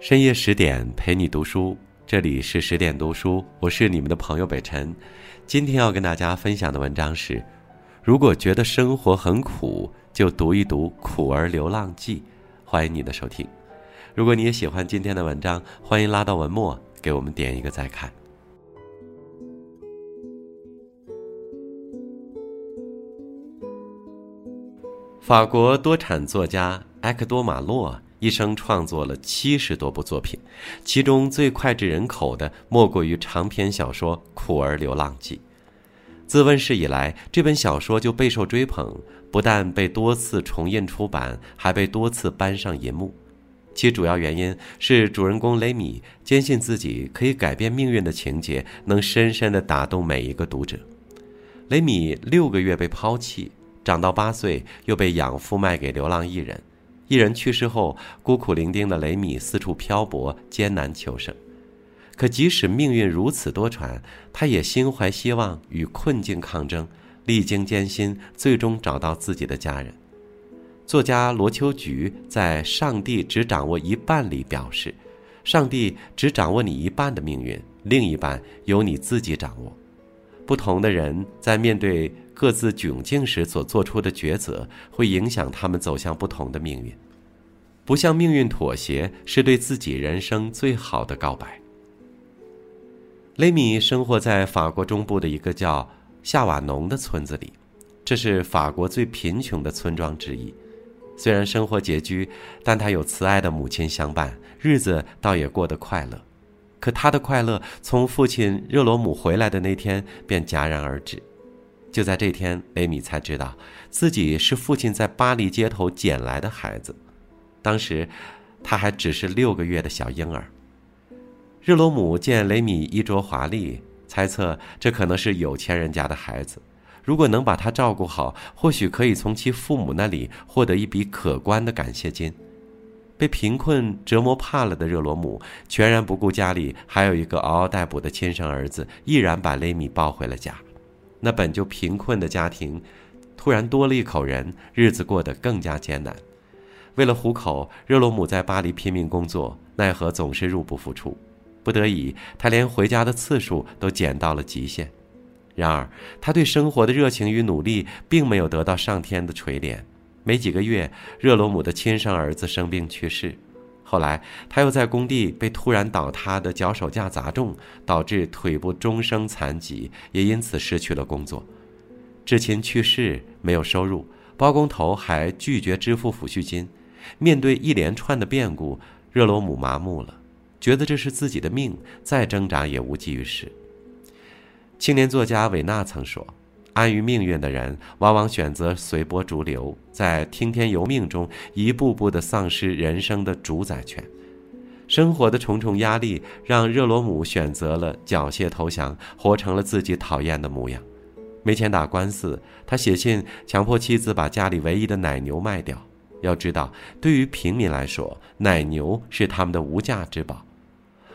深夜十点陪你读书，这里是十点读书，我是你们的朋友北辰。今天要跟大家分享的文章是：如果觉得生活很苦，就读一读《苦儿流浪记》。欢迎你的收听。如果你也喜欢今天的文章，欢迎拉到文末给我们点一个再看。法国多产作家埃克多·马洛。一生创作了七十多部作品，其中最脍炙人口的莫过于长篇小说《苦儿流浪记》。自问世以来，这本小说就备受追捧，不但被多次重印出版，还被多次搬上银幕。其主要原因是主人公雷米坚信自己可以改变命运的情节，能深深地打动每一个读者。雷米六个月被抛弃，长到八岁又被养父卖给流浪艺人。一人去世后，孤苦伶仃的雷米四处漂泊，艰难求生。可即使命运如此多舛，他也心怀希望，与困境抗争，历经艰辛，最终找到自己的家人。作家罗秋菊在《上帝只掌握一半》里表示：“上帝只掌握你一半的命运，另一半由你自己掌握。”不同的人在面对。各自窘境时所做出的抉择，会影响他们走向不同的命运。不向命运妥协，是对自己人生最好的告白。雷米生活在法国中部的一个叫夏瓦农的村子里，这是法国最贫穷的村庄之一。虽然生活拮据，但他有慈爱的母亲相伴，日子倒也过得快乐。可他的快乐从父亲热罗姆回来的那天便戛然而止。就在这天，雷米才知道自己是父亲在巴黎街头捡来的孩子。当时，他还只是六个月的小婴儿。日罗姆见雷米衣着华丽，猜测这可能是有钱人家的孩子。如果能把他照顾好，或许可以从其父母那里获得一笔可观的感谢金。被贫困折磨怕了的热罗姆，全然不顾家里还有一个嗷嗷待哺的亲生儿子，毅然把雷米抱回了家。那本就贫困的家庭，突然多了一口人，日子过得更加艰难。为了糊口，热罗姆在巴黎拼命工作，奈何总是入不敷出。不得已，他连回家的次数都减到了极限。然而，他对生活的热情与努力并没有得到上天的垂怜。没几个月，热罗姆的亲生儿子生病去世。后来，他又在工地被突然倒塌的脚手架砸中，导致腿部终生残疾，也因此失去了工作。至亲去世，没有收入，包工头还拒绝支付抚恤金。面对一连串的变故，热罗姆麻木了，觉得这是自己的命，再挣扎也无济于事。青年作家韦纳曾说。安于命运的人，往往选择随波逐流，在听天由命中一步步地丧失人生的主宰权。生活的重重压力让热罗姆选择了缴械投降，活成了自己讨厌的模样。没钱打官司，他写信强迫妻子把家里唯一的奶牛卖掉。要知道，对于平民来说，奶牛是他们的无价之宝。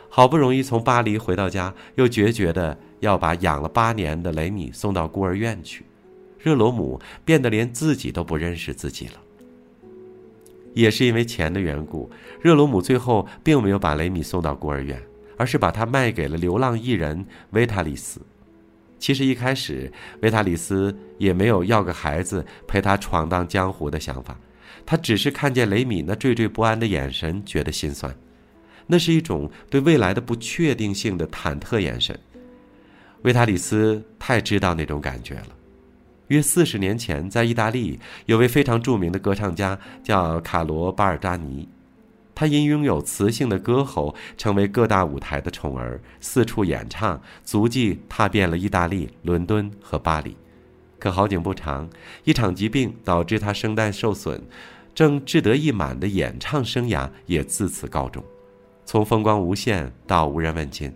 好不容易从巴黎回到家，又决绝的。要把养了八年的雷米送到孤儿院去，热罗姆变得连自己都不认识自己了。也是因为钱的缘故，热罗姆最后并没有把雷米送到孤儿院，而是把他卖给了流浪艺人维塔里斯。其实一开始，维塔里斯也没有要个孩子陪他闯荡江湖的想法，他只是看见雷米那惴惴不安的眼神，觉得心酸。那是一种对未来的不确定性的忐忑眼神。维塔里斯太知道那种感觉了。约四十年前，在意大利有位非常著名的歌唱家，叫卡罗巴尔扎尼。他因拥有磁性的歌喉，成为各大舞台的宠儿，四处演唱，足迹踏遍了意大利、伦敦和巴黎。可好景不长，一场疾病导致他声带受损，正志得意满的演唱生涯也自此告终。从风光无限到无人问津。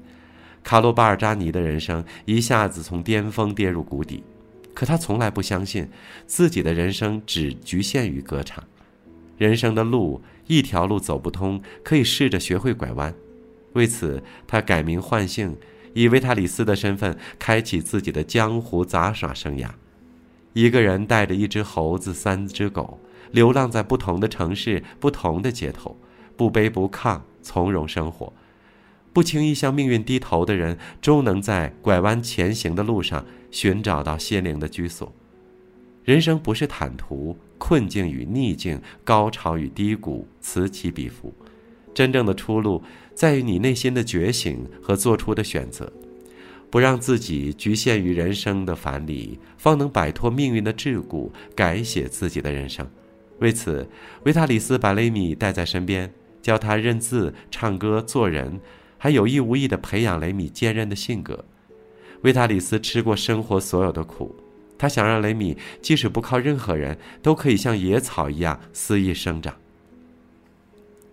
卡洛巴尔扎尼的人生一下子从巅峰跌入谷底，可他从来不相信自己的人生只局限于歌唱。人生的路一条路走不通，可以试着学会拐弯。为此，他改名换姓，以维塔里斯的身份开启自己的江湖杂耍生涯。一个人带着一只猴子、三只狗，流浪在不同的城市、不同的街头，不卑不亢。从容生活。不轻易向命运低头的人，终能在拐弯前行的路上寻找到心灵的居所。人生不是坦途，困境与逆境，高潮与低谷此起彼伏。真正的出路在于你内心的觉醒和做出的选择。不让自己局限于人生的樊篱，方能摆脱命运的桎梏，改写自己的人生。为此，维塔里斯把雷米带在身边，教他认字、唱歌、做人，还有意无意地培养雷米坚韧的性格。维塔里斯吃过生活所有的苦，他想让雷米即使不靠任何人，都可以像野草一样肆意生长。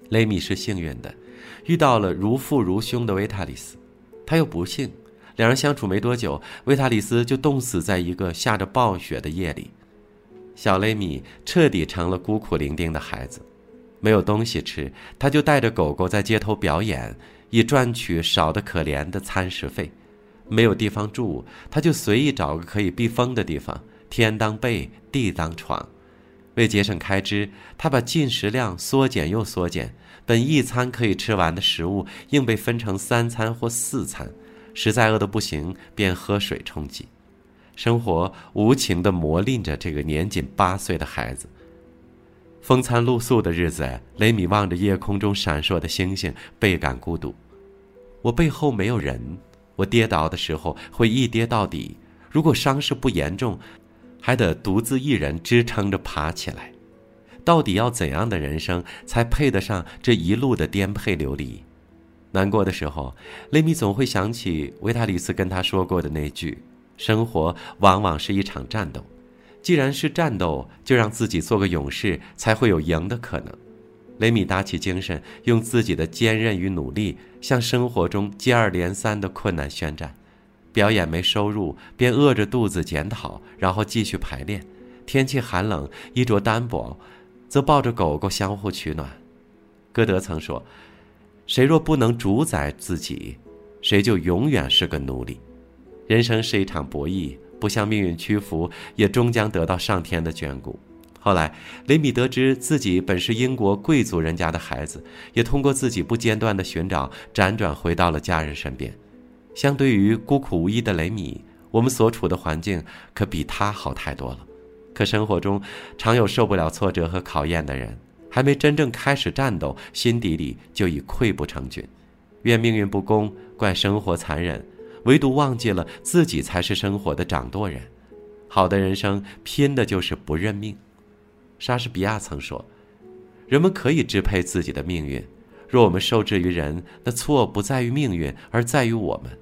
雷米是幸运的，遇到了如父如兄的维塔里斯，他又不幸。两人相处没多久，维塔里斯就冻死在一个下着暴雪的夜里。小雷米彻底成了孤苦伶仃的孩子，没有东西吃，他就带着狗狗在街头表演，以赚取少得可怜的餐食费；没有地方住，他就随意找个可以避风的地方，天当被，地当床。为节省开支，他把进食量缩减又缩减，本一餐可以吃完的食物，硬被分成三餐或四餐。实在饿得不行，便喝水充饥。生活无情地磨砺着这个年仅八岁的孩子。风餐露宿的日子，雷米望着夜空中闪烁的星星，倍感孤独。我背后没有人，我跌倒的时候会一跌到底。如果伤势不严重，还得独自一人支撑着爬起来。到底要怎样的人生，才配得上这一路的颠沛流离？难过的时候，雷米总会想起维塔里斯跟他说过的那句：“生活往往是一场战斗，既然是战斗，就让自己做个勇士，才会有赢的可能。”雷米打起精神，用自己的坚韧与努力，向生活中接二连三的困难宣战。表演没收入，便饿着肚子检讨，然后继续排练。天气寒冷，衣着单薄，则抱着狗狗相互取暖。歌德曾说。谁若不能主宰自己，谁就永远是个奴隶。人生是一场博弈，不向命运屈服，也终将得到上天的眷顾。后来，雷米得知自己本是英国贵族人家的孩子，也通过自己不间断的寻找，辗转回到了家人身边。相对于孤苦无依的雷米，我们所处的环境可比他好太多了。可生活中，常有受不了挫折和考验的人。还没真正开始战斗，心底里就已溃不成军。怨命运不公，怪生活残忍，唯独忘记了自己才是生活的掌舵人。好的人生，拼的就是不认命。莎士比亚曾说：“人们可以支配自己的命运，若我们受制于人，那错不在于命运，而在于我们。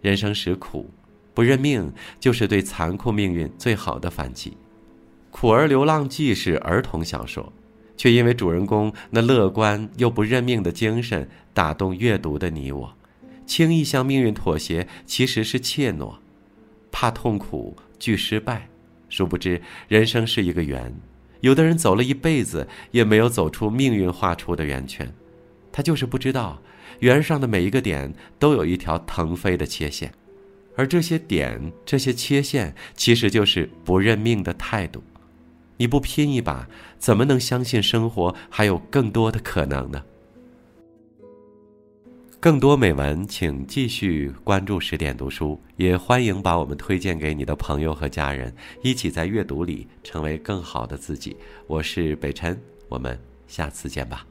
人生实苦，不认命就是对残酷命运最好的反击。”《苦儿流浪记》是儿童小说。却因为主人公那乐观又不认命的精神打动阅读的你我，轻易向命运妥协其实是怯懦，怕痛苦惧失败，殊不知人生是一个圆，有的人走了一辈子也没有走出命运画出的圆圈，他就是不知道圆上的每一个点都有一条腾飞的切线，而这些点这些切线其实就是不认命的态度。你不拼一把，怎么能相信生活还有更多的可能呢？更多美文，请继续关注十点读书，也欢迎把我们推荐给你的朋友和家人，一起在阅读里成为更好的自己。我是北辰，我们下次见吧。